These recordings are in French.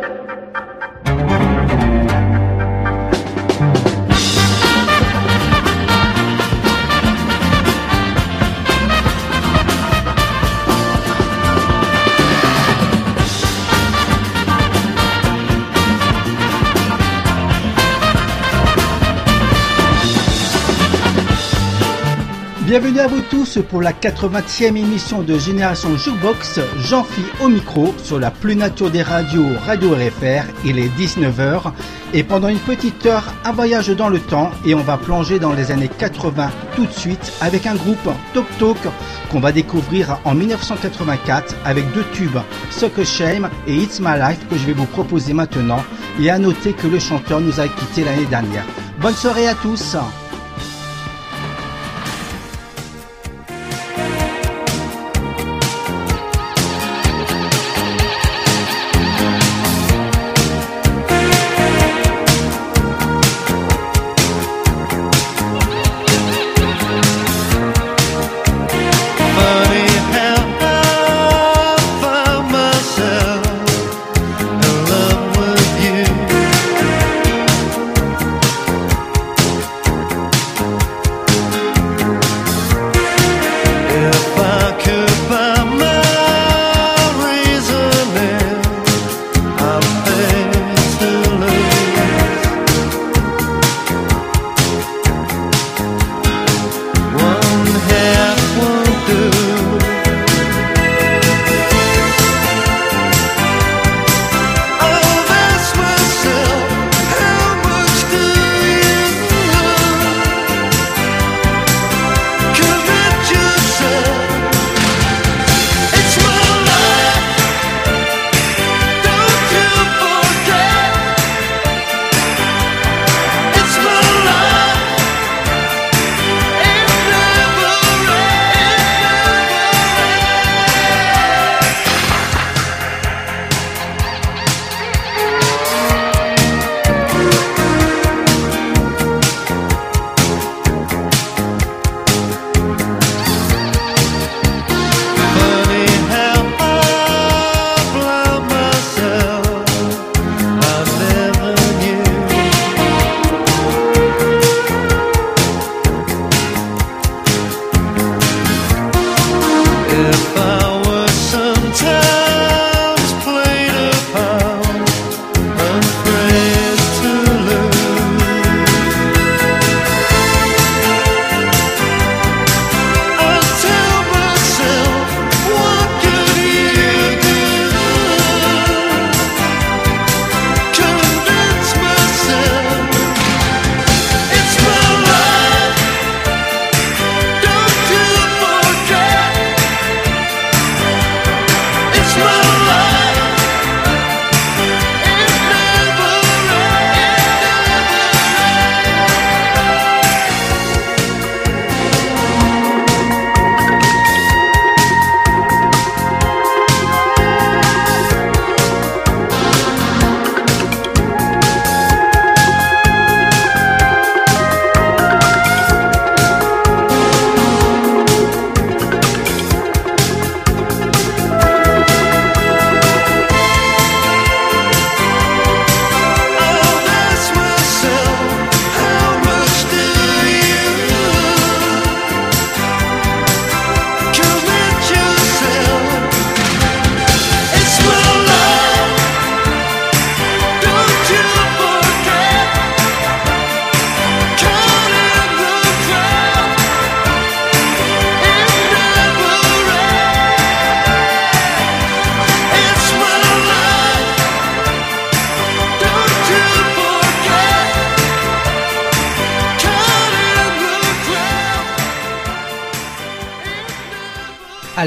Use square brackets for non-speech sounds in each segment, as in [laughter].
thank you. Bienvenue à vous tous pour la 80e émission de Génération Jukebox. Jean-Phi au micro sur la plus nature des radios, Radio RFR. Il est 19h et pendant une petite heure, un voyage dans le temps et on va plonger dans les années 80 tout de suite avec un groupe Tok Tok qu'on va découvrir en 1984 avec deux tubes, Suck a Shame et It's My Life que je vais vous proposer maintenant et à noter que le chanteur nous a quitté l'année dernière. Bonne soirée à tous!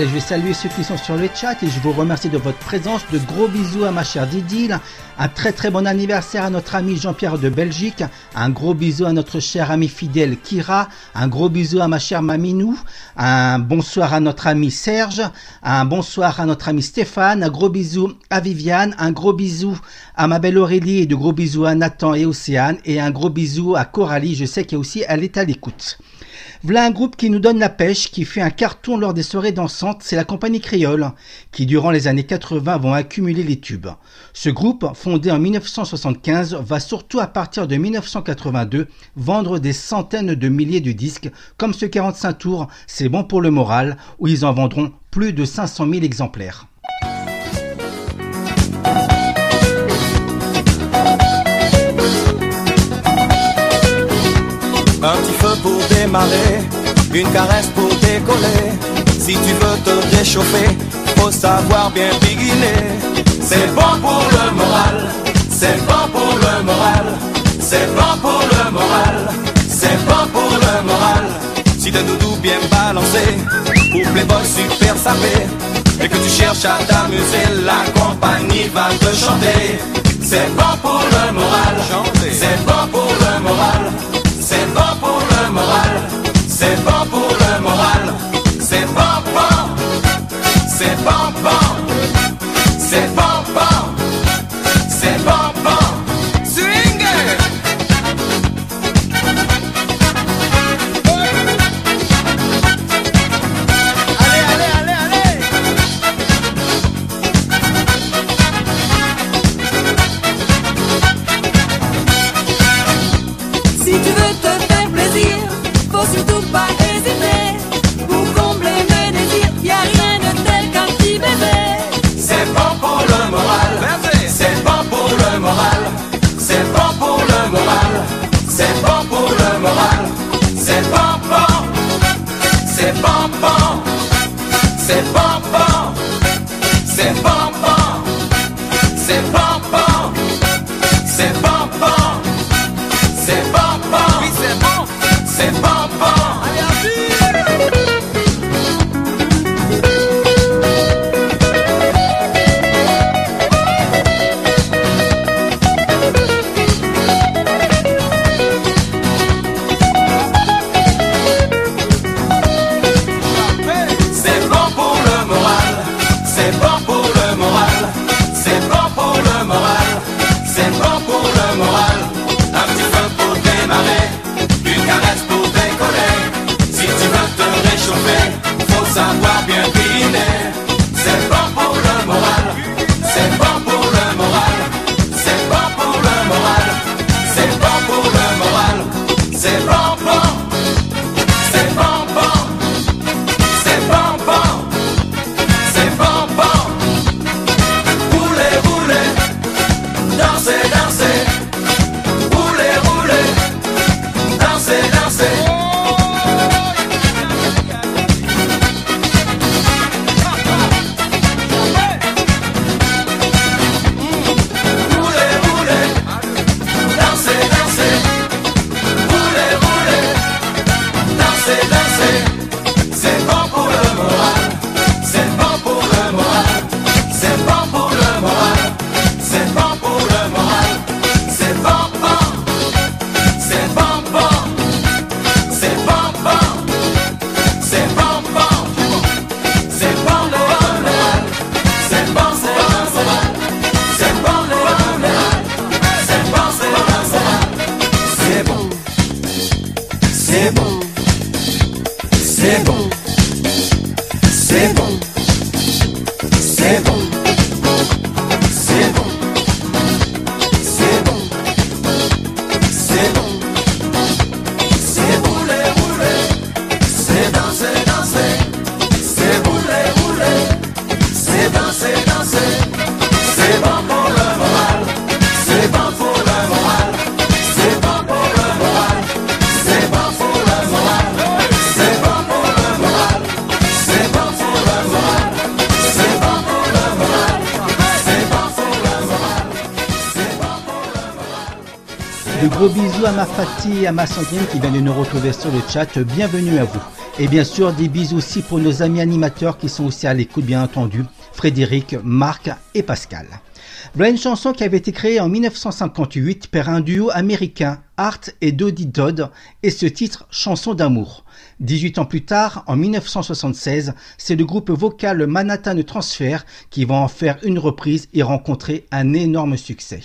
Je vais saluer ceux qui sont sur le chat et je vous remercie de votre présence. De gros bisous à ma chère Didil. Un très très bon anniversaire à notre ami Jean-Pierre de Belgique. Un gros bisou à notre cher ami fidèle Kira. Un gros bisou à ma chère Maminou. Un bonsoir à notre ami Serge. Un bonsoir à notre ami Stéphane. Un gros bisou à Viviane. Un gros bisou à ma belle Aurélie et de gros bisous à Nathan et Océane. Et un gros bisou à Coralie. Je sais qu'elle aussi elle est à l'écoute. Voilà un groupe qui nous donne la pêche, qui fait un carton lors des soirées dansantes, c'est la compagnie créole, qui durant les années 80 vont accumuler les tubes. Ce groupe, fondé en 1975, va surtout à partir de 1982 vendre des centaines de milliers de disques, comme ce 45 tours, c'est bon pour le moral, où ils en vendront plus de 500 000 exemplaires pour démarrer, une caresse pour décoller. Si tu veux te réchauffer, faut savoir bien biguiner. C'est bon pour le moral, c'est bon pour le moral, c'est bon pour le moral, c'est bon pour le moral. Si t'es doudou bien balancé, coupe les super sapés, et que tu cherches à t'amuser, la compagnie va te chanter. C'est bon pour le moral, c'est bon pour le moral. Oussama Fati, Amasandine qui vient de nous retrouver sur le chat. Bienvenue à vous. Et bien sûr, des bisous aussi pour nos amis animateurs qui sont aussi à l'écoute, bien entendu. Frédéric, Marc et Pascal. Voilà une chanson qui avait été créée en 1958 par un duo américain, Art et Dodie Dodd, et ce titre Chanson d'amour. 18 ans plus tard, en 1976, c'est le groupe vocal Manhattan Transfer qui va en faire une reprise et rencontrer un énorme succès.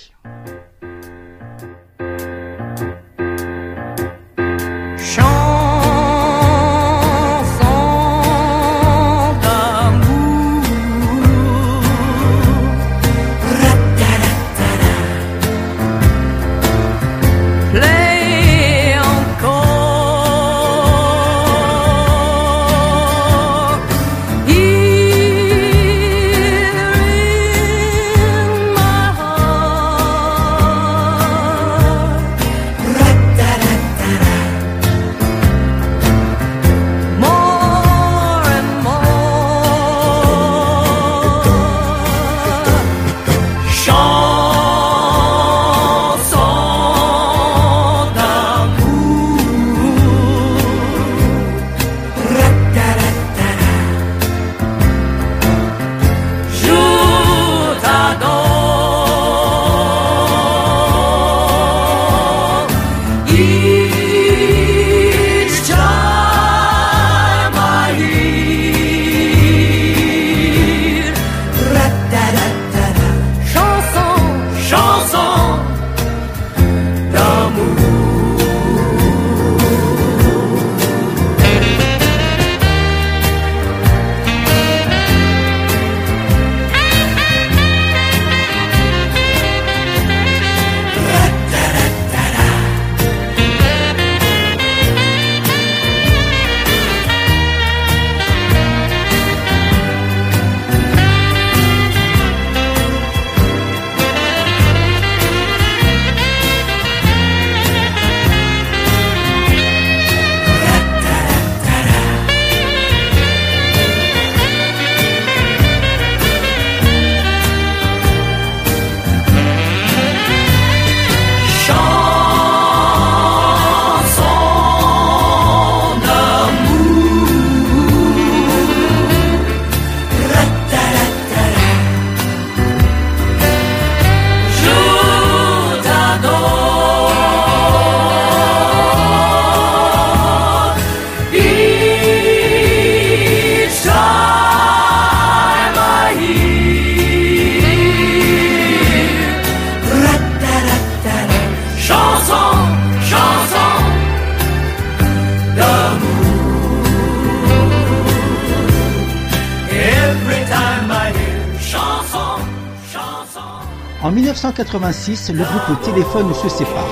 1986, le groupe Téléphone se sépare.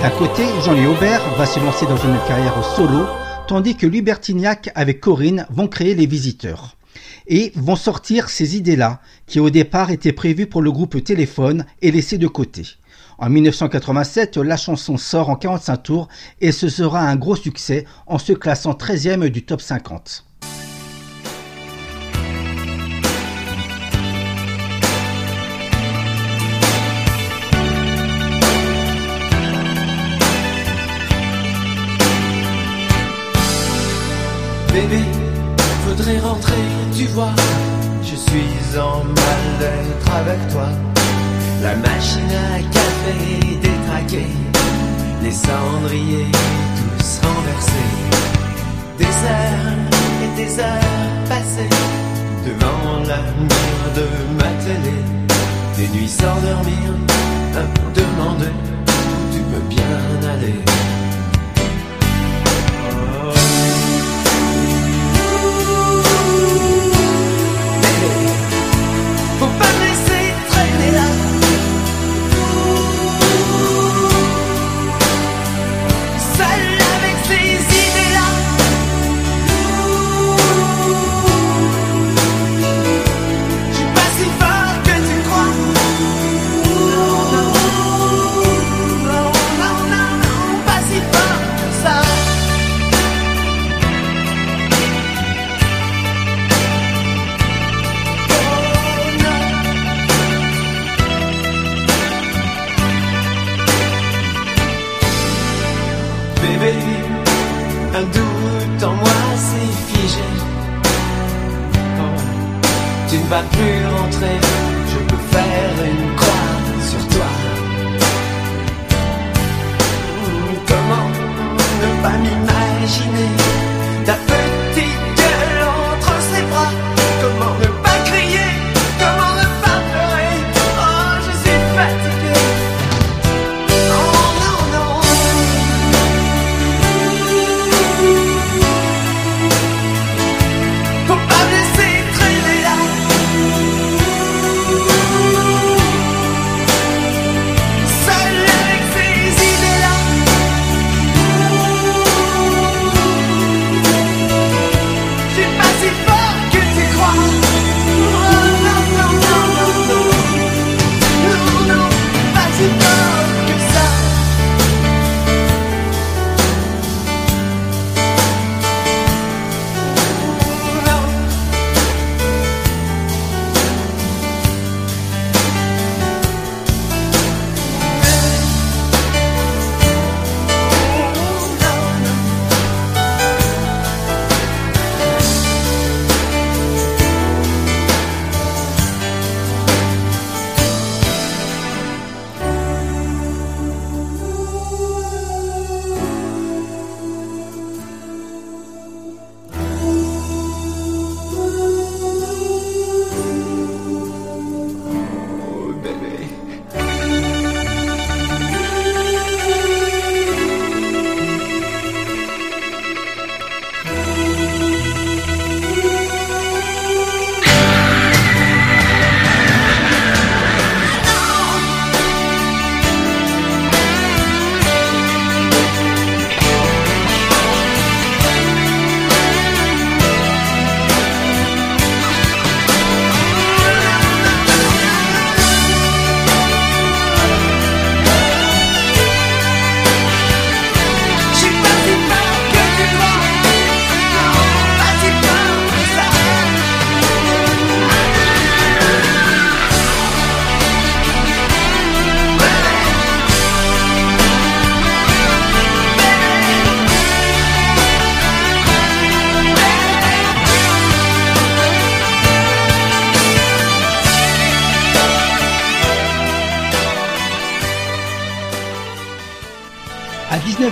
D'un côté, Jean-Louis Aubert va se lancer dans une carrière solo, tandis que Lubertignac avec Corinne vont créer les visiteurs. Et vont sortir ces idées-là, qui au départ étaient prévues pour le groupe Téléphone et laissées de côté. En 1987, la chanson sort en 45 tours et ce sera un gros succès en se classant 13e du top 50. Je suis en mal-être avec toi. La machine à café détraquée, les cendriers tous renversés. Des heures et des heures passées devant la mur de ma télé. Des nuits sans dormir, à demander où tu peux bien aller.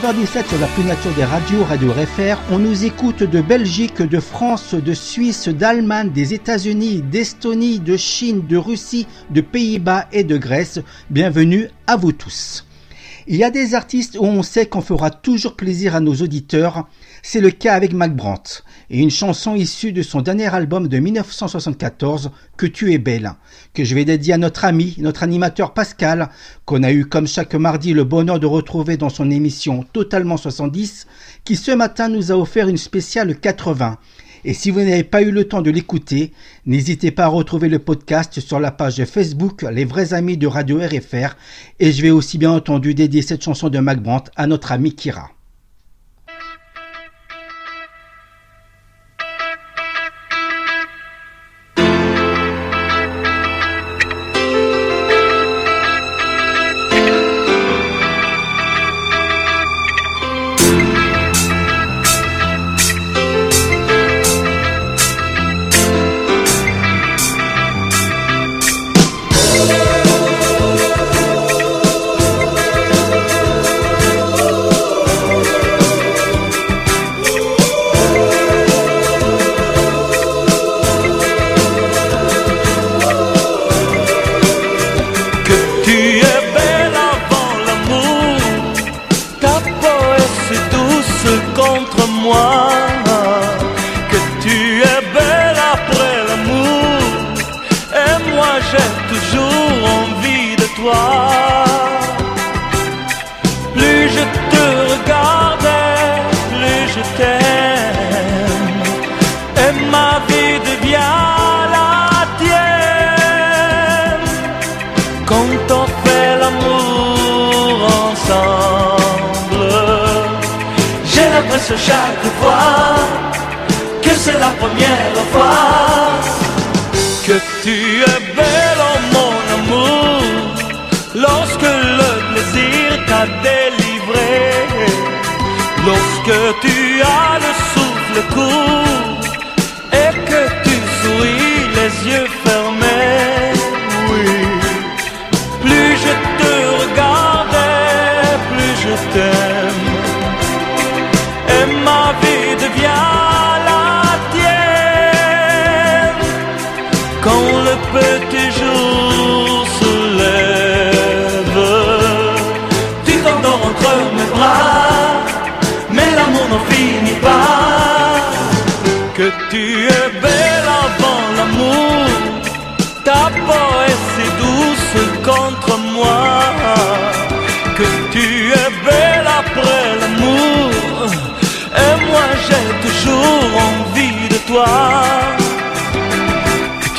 sur la plénature des radios, Radio Réfère, on nous écoute de Belgique, de France, de Suisse, d'Allemagne, des États-Unis, d'Estonie, de Chine, de Russie, de Pays-Bas et de Grèce. Bienvenue à vous tous. Il y a des artistes où on sait qu'on fera toujours plaisir à nos auditeurs. C'est le cas avec Mac Brandt et une chanson issue de son dernier album de 1974, Que tu es belle, que je vais dédier à notre ami, notre animateur Pascal, qu'on a eu comme chaque mardi le bonheur de retrouver dans son émission Totalement 70, qui ce matin nous a offert une spéciale 80. Et si vous n'avez pas eu le temps de l'écouter, n'hésitez pas à retrouver le podcast sur la page Facebook Les vrais amis de Radio RFR. Et je vais aussi bien entendu dédier cette chanson de Mac Brandt à notre ami Kira. Yeux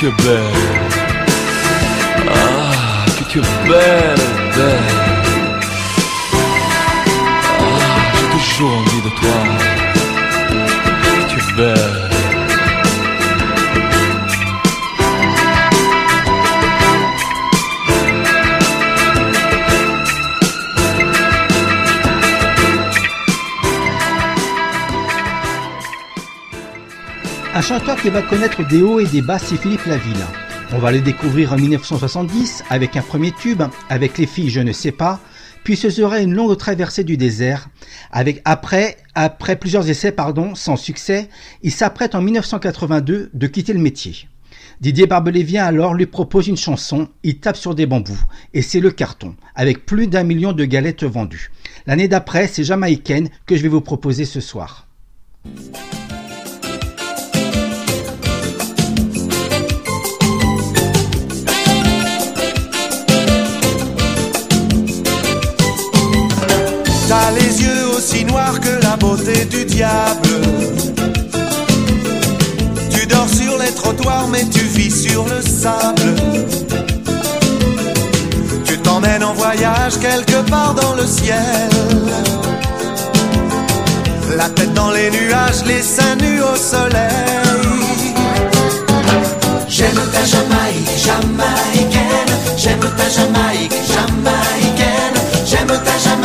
Que tu es belle, ah, que tu es belle, chanteur qui va connaître des hauts et des bas, c'est Philippe Laville. On va le découvrir en 1970 avec un premier tube, avec les filles Je ne sais pas, puis ce sera une longue traversée du désert, avec après, après plusieurs essais, pardon, sans succès, il s'apprête en 1982 de quitter le métier. Didier Barbelivien alors lui propose une chanson, il tape sur des bambous, et c'est le carton, avec plus d'un million de galettes vendues. L'année d'après, c'est Jamaïcaine que je vais vous proposer ce soir. Les yeux aussi noirs que la beauté du diable. Tu dors sur les trottoirs, mais tu vis sur le sable. Tu t'emmènes en voyage quelque part dans le ciel. La tête dans les nuages, les seins nus au soleil. J'aime ta Jamaïque, jamaïcaine. J'aime ta Jamaïque, jamaïcaine. J'aime ta Jamaïque,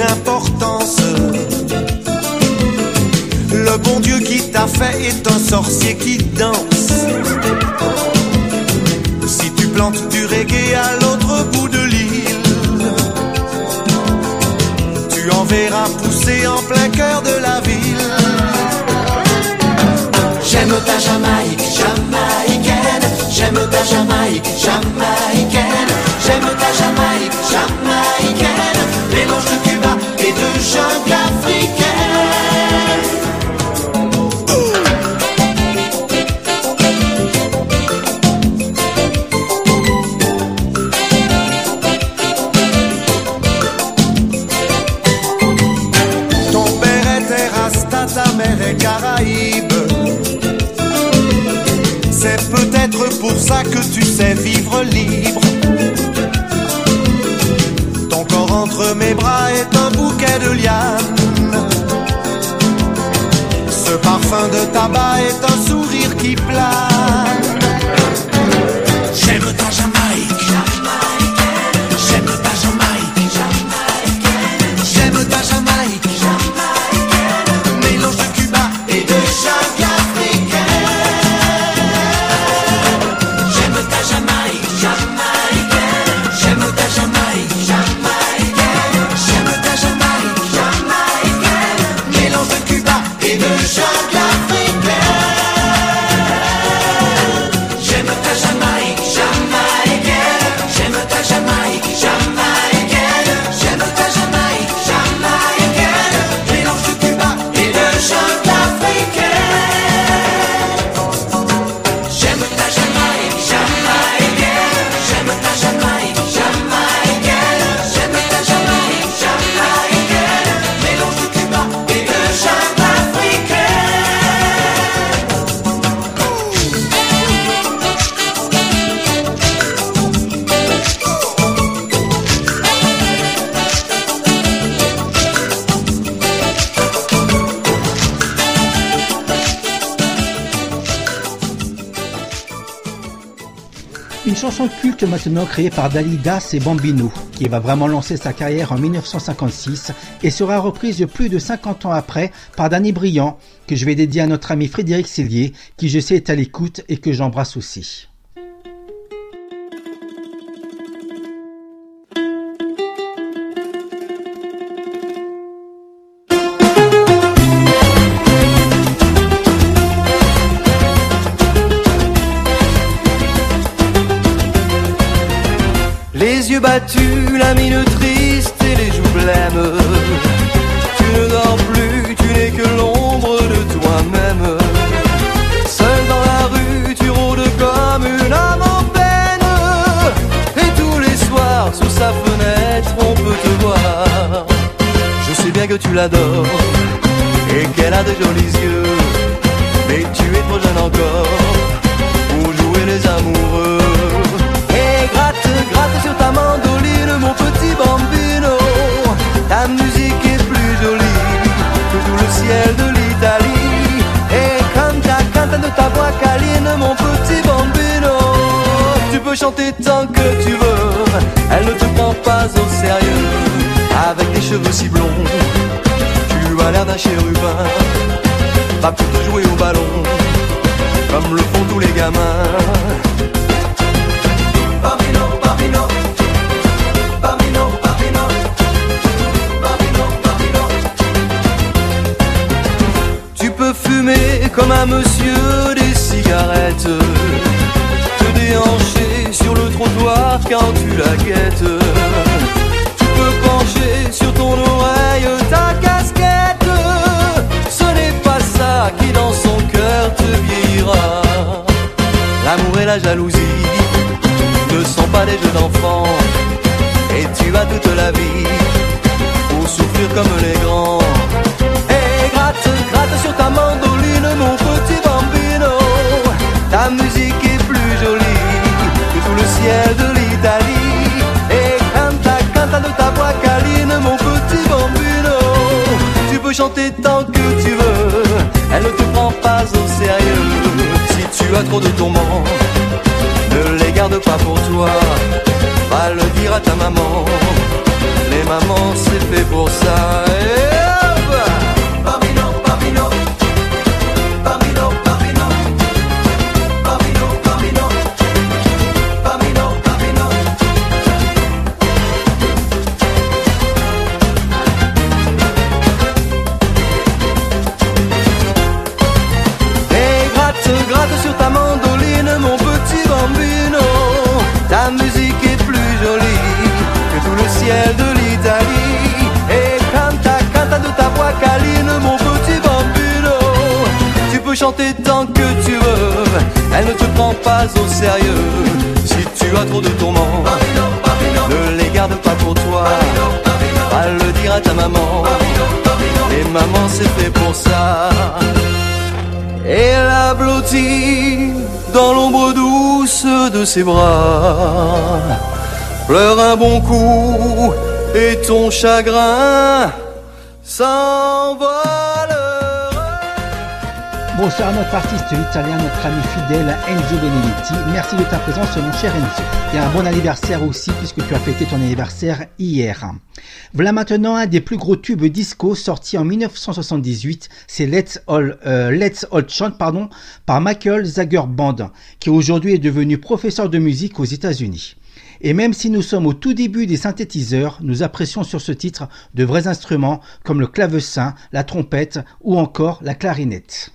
importance. Le bon Dieu qui t'a fait est un sorcier qui danse. Si tu plantes du reggae à l'autre bout de l'île, tu en verras pousser en plein cœur de la ville. ta Jamaïque, jamaïcaine. J'aime ta Jamaïque, jamaïcaine. J'aime ta Jamaïque, jamaïcaine. De jungle africaine. Ta mère est Caraïbe. C'est peut-être pour ça que tu sais vivre libre. Ton corps entre mes bras est un de. Ce parfum de tabac est un sourire qui plane. J'aime ta Jamaïque, maintenant créée par Dalida, c'est Bambino, qui va vraiment lancer sa carrière en 1956 et sera reprise plus de 50 ans après par Danny Briand, que je vais dédier à notre ami Frédéric Cellier, qui je sais est à l'écoute et que j'embrasse aussi. Yeux battus, la mine triste et les joues blêmes. Tu ne dors plus, tu n'es que l'ombre de toi-même. Seul dans la rue, tu rôdes comme une âme en peine. Et tous les soirs, sous sa fenêtre, on peut te voir. Je sais bien que tu l'adores et qu'elle a de jolis yeux. Mais tu es trop jeune encore ta voix câline, mon petit bambino. Tu peux chanter tant que tu veux, elle ne te prend pas au sérieux. Avec des cheveux si blonds, tu as l'air d'un chérubin. Va plutôt jouer au ballon, comme le font tous les gamins. Comme un monsieur des cigarettes. Te déhancher sur le trottoir quand tu la guettes. Tu peux pencher sur ton oreille ta casquette. Ce n'est pas ça qui dans son cœur te vieillira L'amour et la jalousie ne sont pas des jeux d'enfants. Et tu as toute la vie pour souffrir comme les grands. Et gratte, gratte sur ta mon petit bambino. Ta musique est plus jolie que tout le ciel de l'Italie. Et canta, canta de ta voix câline, mon petit bambino. Tu peux chanter tant que tu veux, elle ne te prend pas au sérieux. Si tu as trop de tourments, ne les garde pas pour toi. Va le dire à ta maman. Les mamans, c'est fait pour ça. Et au sérieux. Si tu as trop de tourments, ne les garde pas pour toi. Va le dire à ta maman. Et maman c'est fait pour ça. Et la blottie dans l'ombre douce de ses bras. Pleure un bon coup et ton chagrin s'envolera. Bonsoir à notre artiste italien, notre ami fidèle Enzo Benedetti. Merci de ta présence, mon cher Enzo. Et un bon anniversaire aussi, puisque tu as fêté ton anniversaire hier. Voilà maintenant un des plus gros tubes disco sorti en 1978. C'est Let's All, euh, Let's All Chant, pardon, par Michael Zager Band, qui aujourd'hui est devenu professeur de musique aux États-Unis. Et même si nous sommes au tout début des synthétiseurs, nous apprécions sur ce titre de vrais instruments comme le clavecin, la trompette ou encore la clarinette.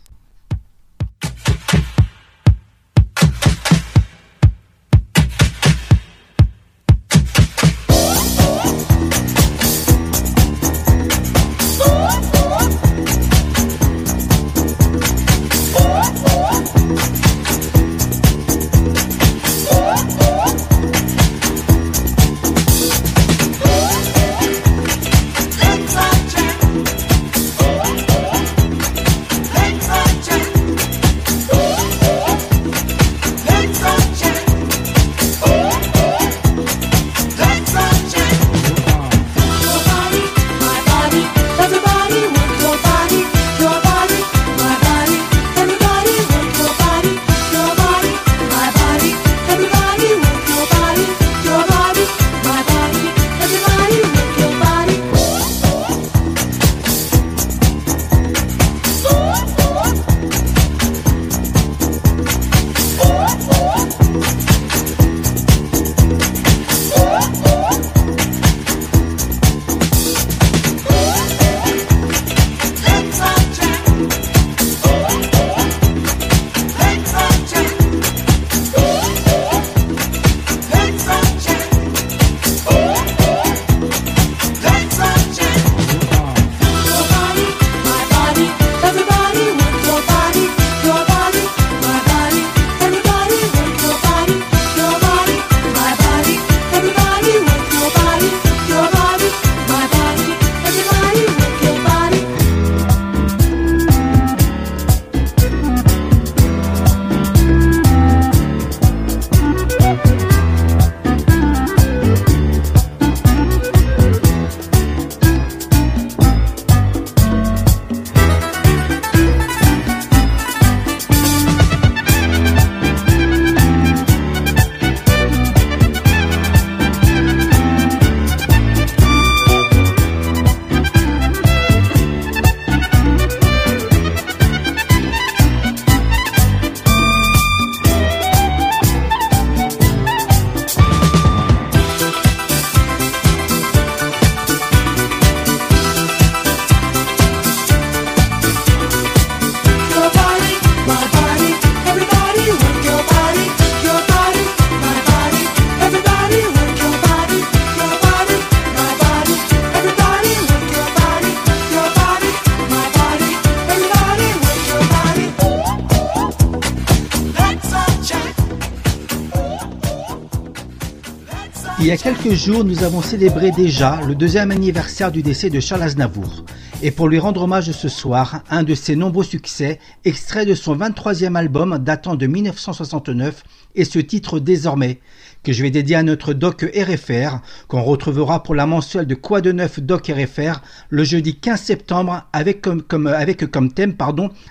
Il y a quelques jours, nous avons célébré déjà le deuxième anniversaire du décès de Charles Aznavour. Et pour lui rendre hommage ce soir, un de ses nombreux succès, extrait de son 23e album datant de 1969, est ce titre désormais, que je vais dédier à notre doc RFR, qu'on retrouvera pour la mensuelle de Quoi de neuf doc RFR le jeudi 15 septembre avec comme, avec comme thème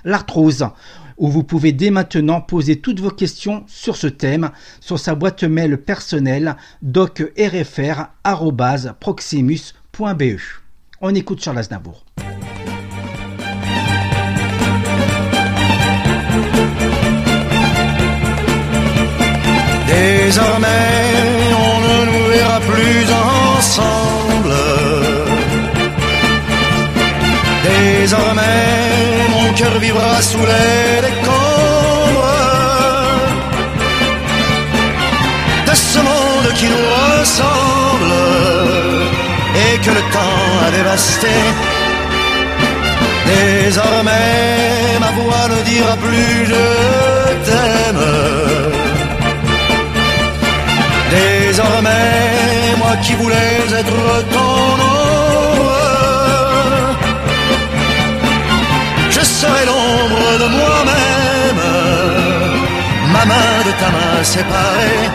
l'arthrose où vous pouvez dès maintenant poser toutes vos questions sur ce thème sur sa boîte mail personnelle docrfr.proximus.be. On écoute Charles Aznavour. Désormais, on ne nous verra plus ensemble. désormais mon cœur vivra sous les décombres de ce monde qui nous ressemble et que le temps a dévasté. Désormais ma voix ne dira plus je t'aime. Désormais moi qui voulais être ton ombre serai l'ombre de moi-même. Ma main de ta main séparée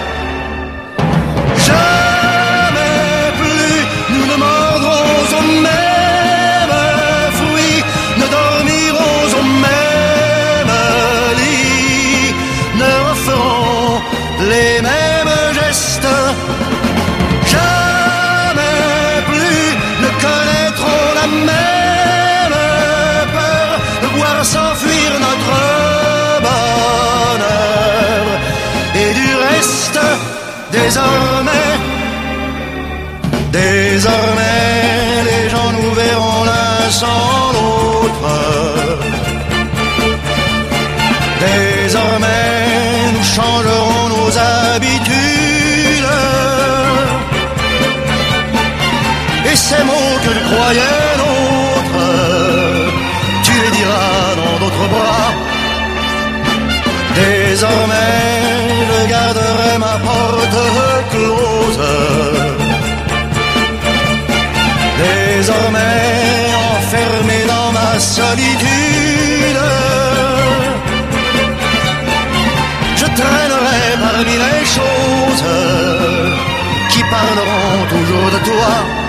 多。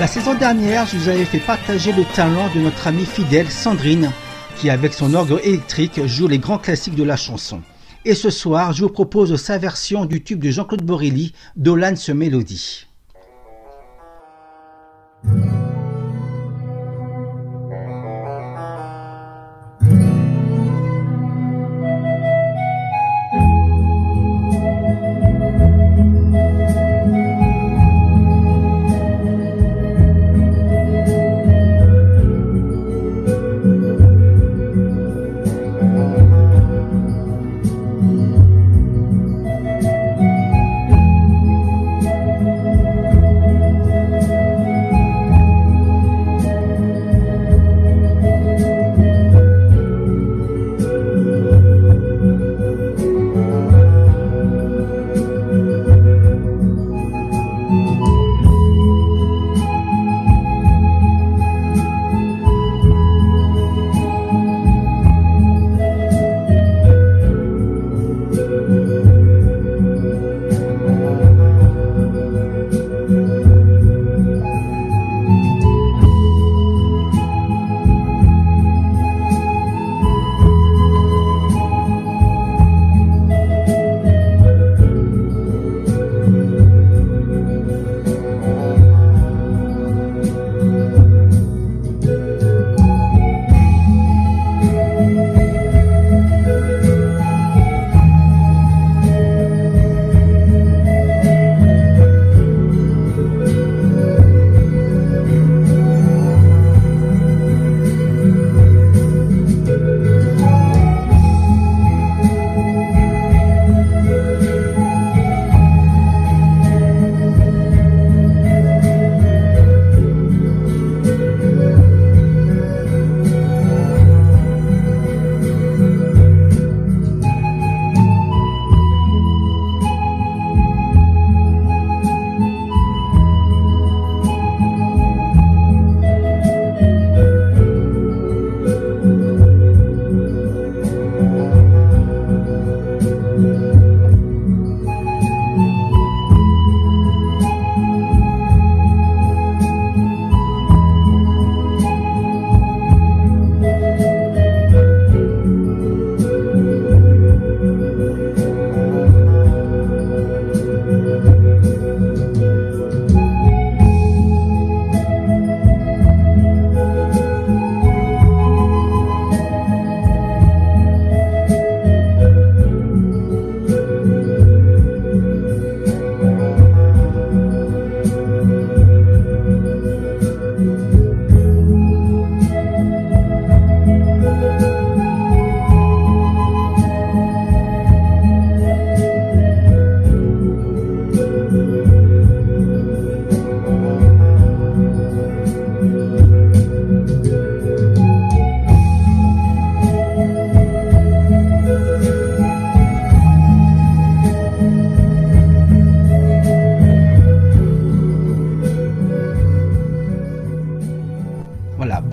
La saison dernière, je vous avais fait partager le talent de notre amie fidèle Sandrine, qui avec son orgue électrique joue les grands classiques de la chanson. Et ce soir, je vous propose sa version du tube de Jean-Claude Borelli, Dolan se mélodie.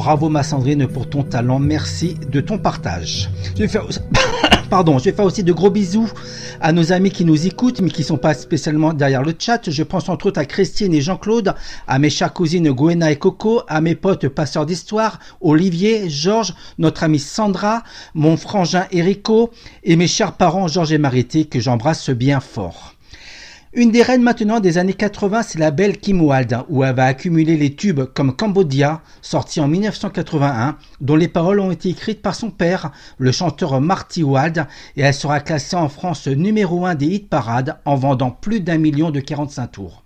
Bravo ma Sandrine pour ton talent, merci de ton partage. Je vais faire, [coughs] pardon, je vais faire aussi de gros bisous à nos amis qui nous écoutent, mais qui sont pas spécialement derrière le chat. Je pense entre autres à Christine et Jean-Claude, à mes chères cousines Gwenna et Coco, à mes potes passeurs d'histoire, Olivier, Georges, notre amie Sandra, mon frangin Erico, et mes chers parents Georges et Marité, que j'embrasse bien fort. Une des reines maintenant des années 80, c'est la belle Kim Wilde, où elle va accumuler les tubes comme Cambodia, sorti en 1981, dont les paroles ont été écrites par son père, le chanteur Marty Wilde, et elle sera classée en France numéro 1 des hit parades en vendant plus d'un million de 45 tours.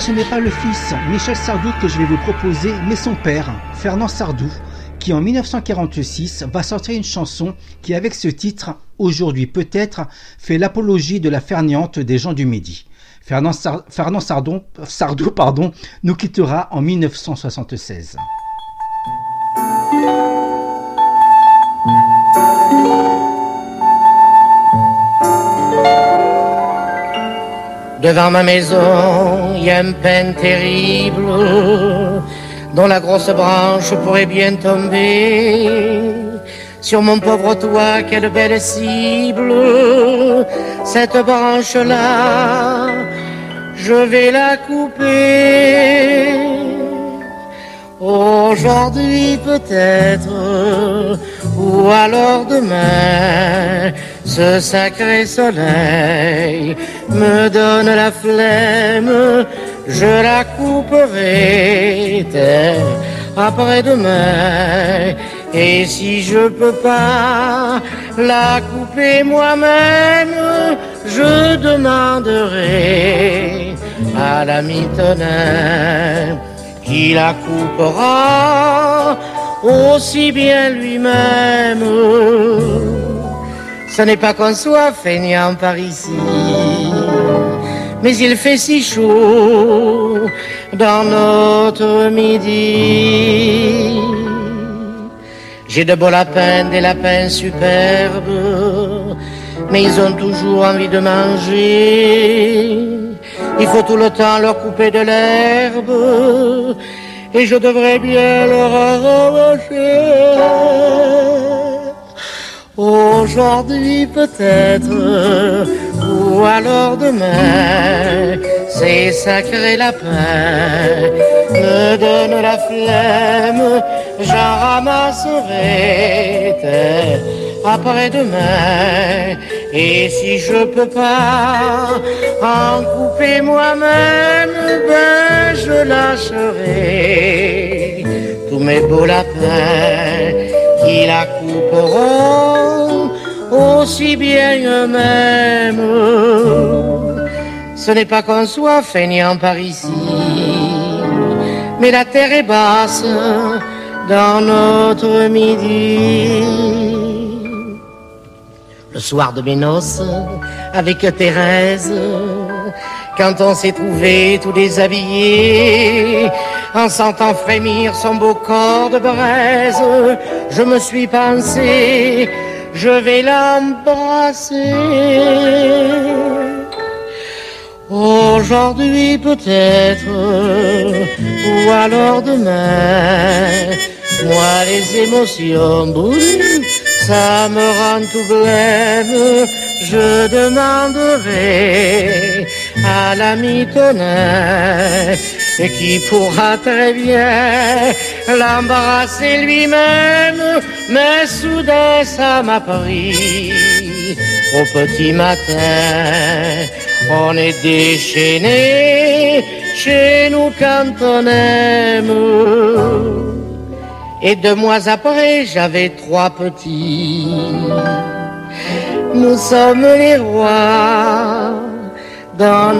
Ce n'est pas le fils Michel Sardou que je vais vous proposer, mais son père, Fernand Sardou, qui en 1946 va sortir une chanson qui, avec ce titre, aujourd'hui peut-être, fait l'apologie de la ferniante des gens du Midi. Fernand, Sardou pardon, nous quittera en 1976. Devant ma maison, il y a une peine terrible. dont la grosse branche pourrait bien tomber. Sur mon pauvre toit, quelle belle cible, cette branche-là, je vais la couper. Aujourd'hui peut-être, ou alors demain, ce sacré soleil me donne la flemme, je la couperai après-demain. Et si je peux pas la couper moi-même, je demanderai à l'ami Tonin qui la coupera aussi bien lui-même. Ce n'est pas qu'on soit feignant par ici, mais il fait si chaud dans notre midi. J'ai de beaux lapins, des lapins superbes, mais ils ont toujours envie de manger. Il faut tout le temps leur couper de l'herbe, et je devrais bien leur arracher. Aujourd'hui peut-être, ou alors demain, ces sacrés lapins me donnent la flemme, j'en ramasserai après-demain. Et si je peux pas en couper moi-même, ben je lâcherai tous mes beaux lapins qui la couperont aussi bien eux-mêmes. Ce n'est pas qu'on soit feignant par ici, mais la terre est basse dans notre midi. Le soir de mes noces, avec Thérèse, quand on s'est trouvé tout déshabillé, en sentant frémir son beau corps de braise, je me suis pensé, je vais l'embrasser. Aujourd'hui peut-être, ou alors demain, moi les émotions brûlent, ça me rend tout blême, je demanderai à l'ami Tonin qui pourra très bien l'embrasser lui-même, mais soudain ça m'a pris au petit matin. On est déchaîné chez nous quand on aime. Et deux mois après, j'avais trois petits. Nous sommes les rois dans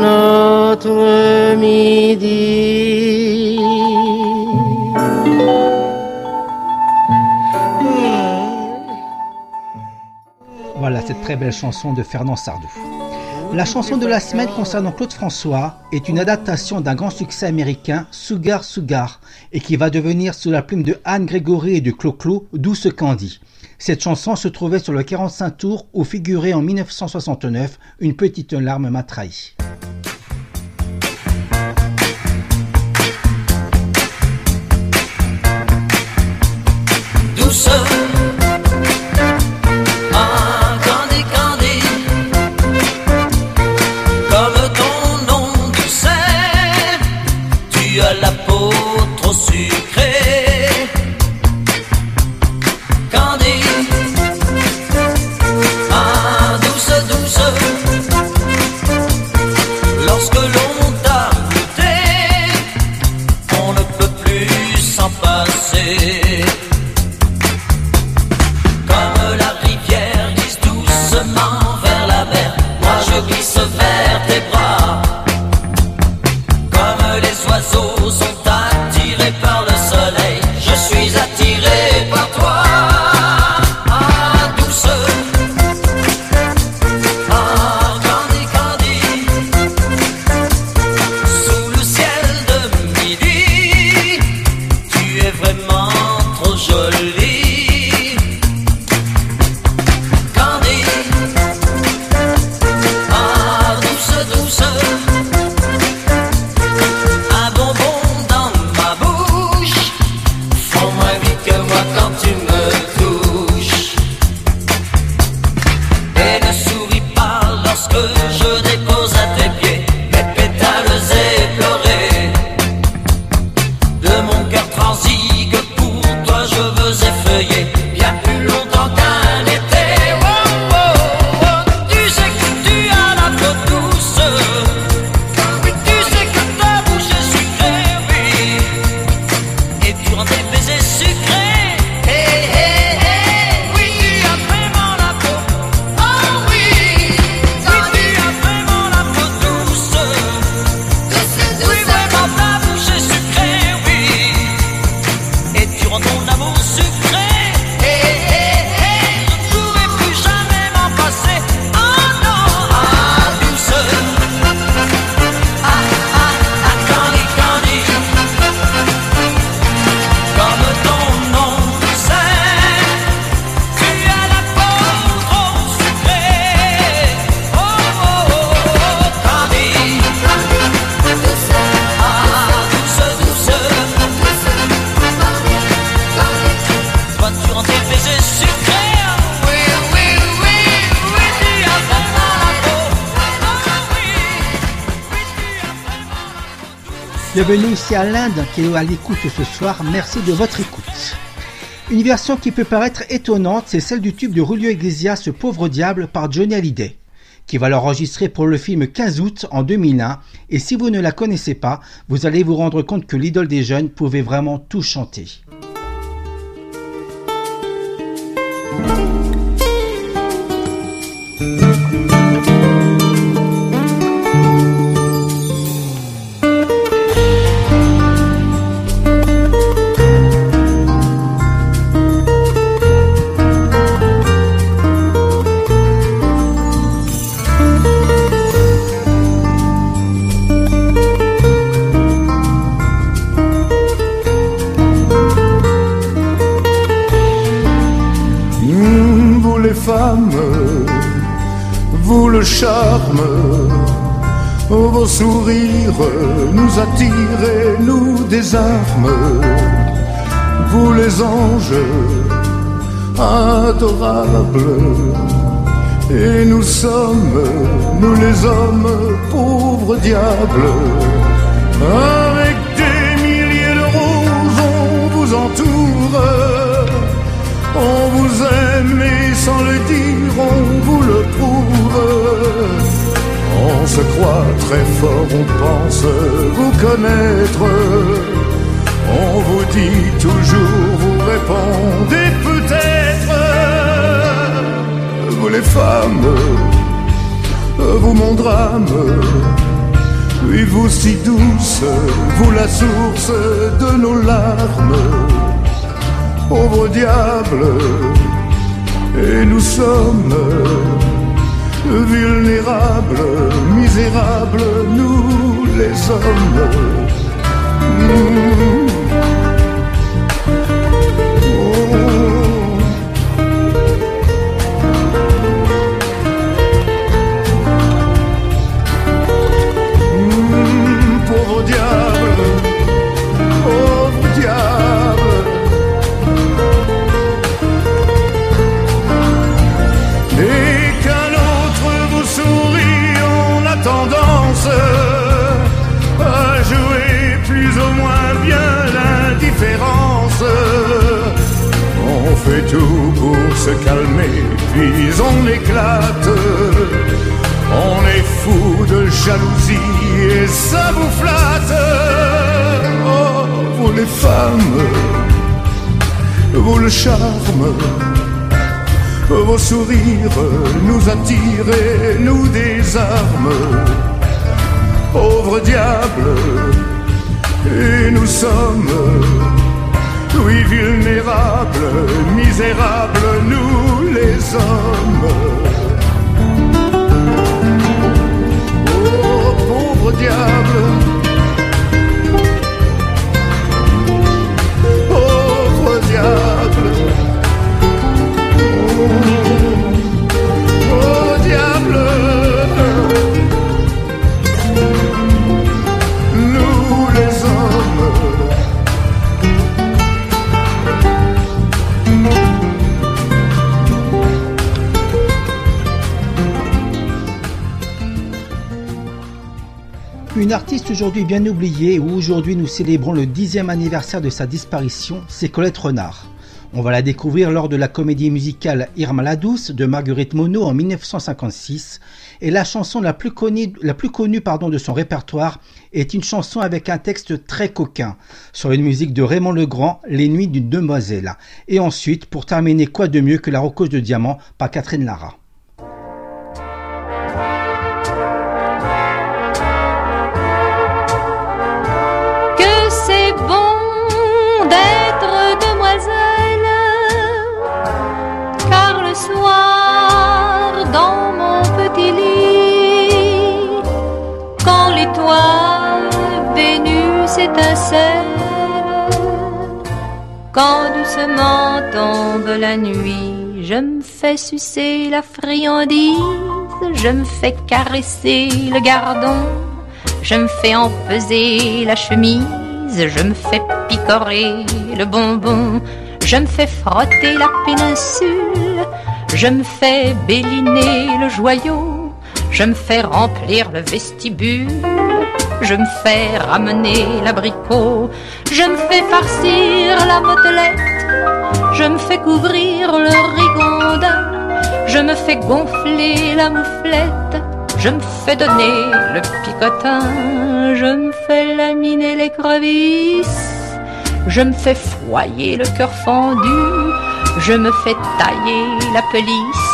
Voilà cette très belle chanson de Fernand Sardou. La chanson de la semaine concernant Claude François est une adaptation d'un grand succès américain, Sugar Sugar, et qui va devenir sous la plume de Anne Grégory et de Clo-Clo, Douce Candy. Cette chanson se trouvait sur le 45 tours où figurait en 1969 Une petite larme m'a trahi. Bienvenue ici à l'Inde qui est à l'écoute ce soir. Merci de votre écoute. Une version qui peut paraître étonnante, c'est celle du tube de Julio Iglesias, Ce pauvre diable, par Johnny Hallyday, qui va l'enregistrer pour le film 15 août en 2001. Et si vous ne la connaissez pas, vous allez vous rendre compte que l'idole des jeunes pouvait vraiment tout chanter. Nous attirent et nous désarment. Vous les anges adorables, et nous sommes, nous les hommes, pauvres diables. Avec des milliers de roses, on vous entoure. On vous aime et sans le dire, on vous le prouve. On se croit très fort, on pense vous connaître. On vous dit toujours, vous répondez peut-être. Vous les femmes, vous mon drame. Oui, vous si douce, vous la source de nos larmes pauvre diable, et nous sommes vulnérables, misérables, nous les hommes. Mmh. Fait tout pour se calmer, puis on éclate. On est fou de jalousie et ça vous flatte. Oh, vous les femmes, vous le charme. Vos sourires nous attirent et nous désarment. Pauvre diable, et nous sommes, oui, vulnérables, misérables, nous les hommes. Oh, pauvre diable, pauvre diable. Une artiste aujourd'hui bien oubliée où aujourd'hui nous célébrons le dixième anniversaire de sa disparition, c'est Colette Renard. On va la découvrir lors de la comédie musicale Irma la douce de Marguerite Monod en 1956 et la chanson la plus connue, la plus connue pardon, de son répertoire est une chanson avec un texte très coquin sur une musique de Raymond Legrand, Les Nuits d'une demoiselle. Et ensuite, pour terminer, quoi de mieux que la rocoche de diamant par Catherine Lara. L'étoile Vénus étincelle, quand doucement tombe la nuit, je me fais sucer la friandise, je me fais caresser le gardon. Je me fais empeser la chemise, je me fais picorer le bonbon, je me fais frotter la péninsule, je me fais béliner le joyau, je me fais remplir le vestibule, je me fais ramener l'abricot, je me fais farcir la motelette, je me fais couvrir le rigondin, je me fais gonfler la mouflette. Je me fais donner le picotin, je me fais laminer les crevisses, je me fais foyer le cœur fendu, je me fais tailler la pelisse,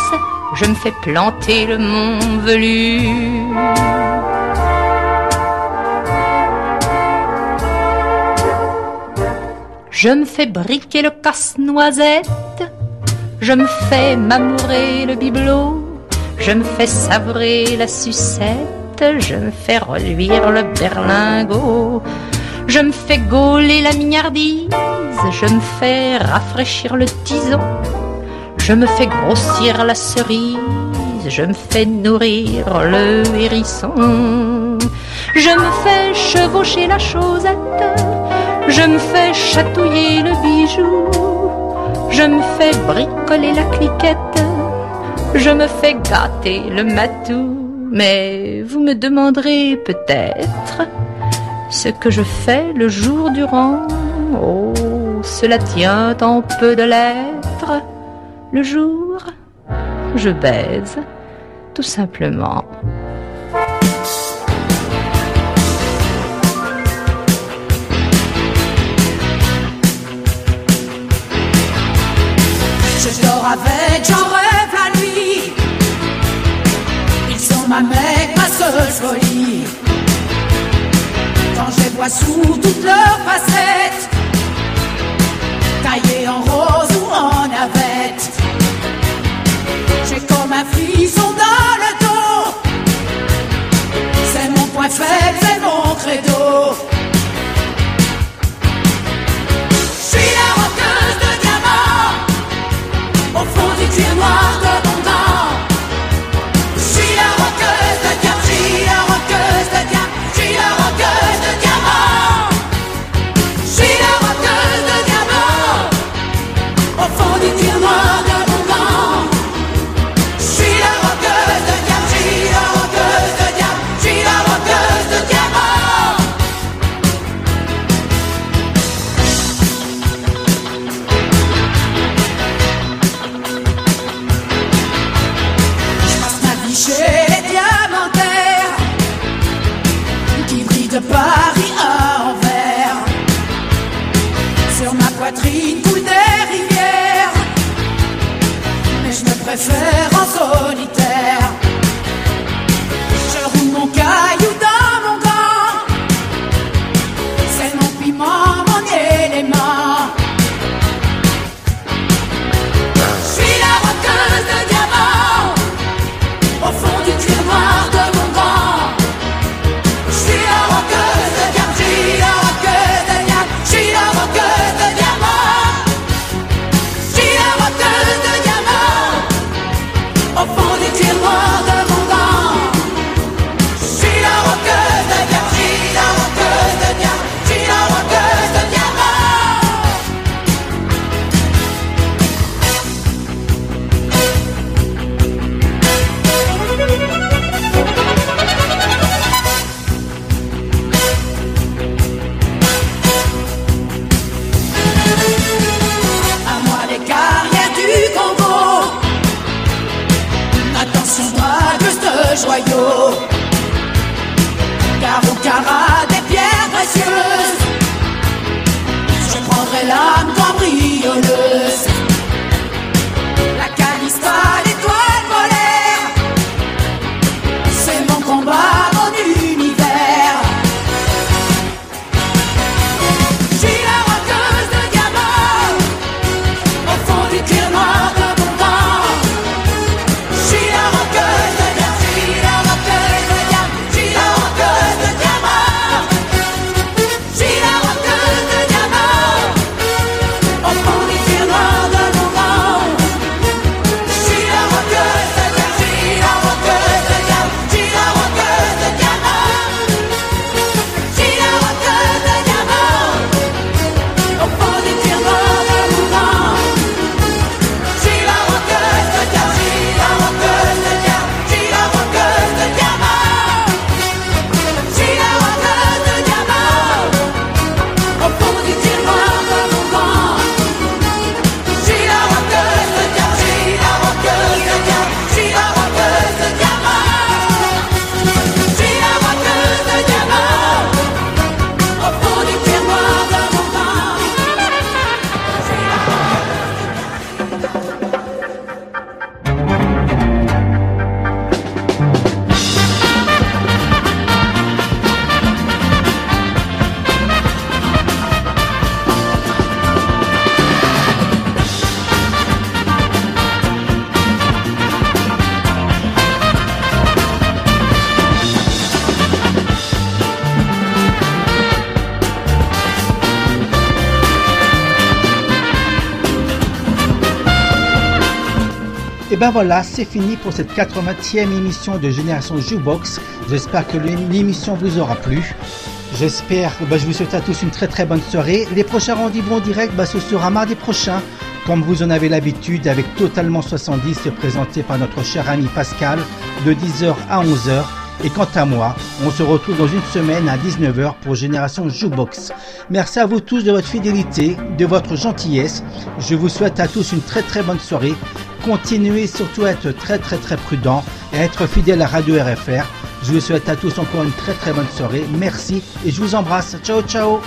je me fais planter le mont velu. Je me fais briquer le casse-noisette, je me fais m'amourer le bibelot. Je me fais savrer la sucette, je me fais reluire le berlingot, je me fais gauler la mignardise, je me fais rafraîchir le tison, je me fais grossir la cerise, je me fais nourrir le hérisson, je me fais chevaucher la chaussette, je me fais chatouiller le bijou, je me fais bricoler la cliquette. Je me fais gâter le matou, mais vous me demanderez peut-être ce que je fais le jour durant. Oh, cela tient en peu de lettres. Le jour, je baise, tout simplement. Je dors avec, j'en rêve la nuit. Ils sont ma mec, ma seule folie. Quand je les vois sous toutes leurs facettes, en rose ou en navette, j'ai comme un frisson dans le dos. C'est mon point faible, c'est mon credo. Ben voilà, c'est fini pour cette 80e émission de Génération Jukebox. J'espère que l'émission vous aura plu. J'espère, bah, je vous souhaite à tous une très très bonne soirée. Les prochains rendez-vous en direct, bah, ce sera mardi prochain, comme vous en avez l'habitude, avec Totalement 70, présenté par notre cher ami Pascal, de 10h à 11h. Et quant à moi, on se retrouve dans une semaine à 19h pour Génération Jukebox. Merci à vous tous de votre fidélité, de votre gentillesse. Je vous souhaite à tous une très très bonne soirée. Continuez surtout à être très très très prudent et à être fidèle à Radio RFR. Je vous souhaite à tous encore une très très bonne soirée. Merci et je vous embrasse. Ciao ciao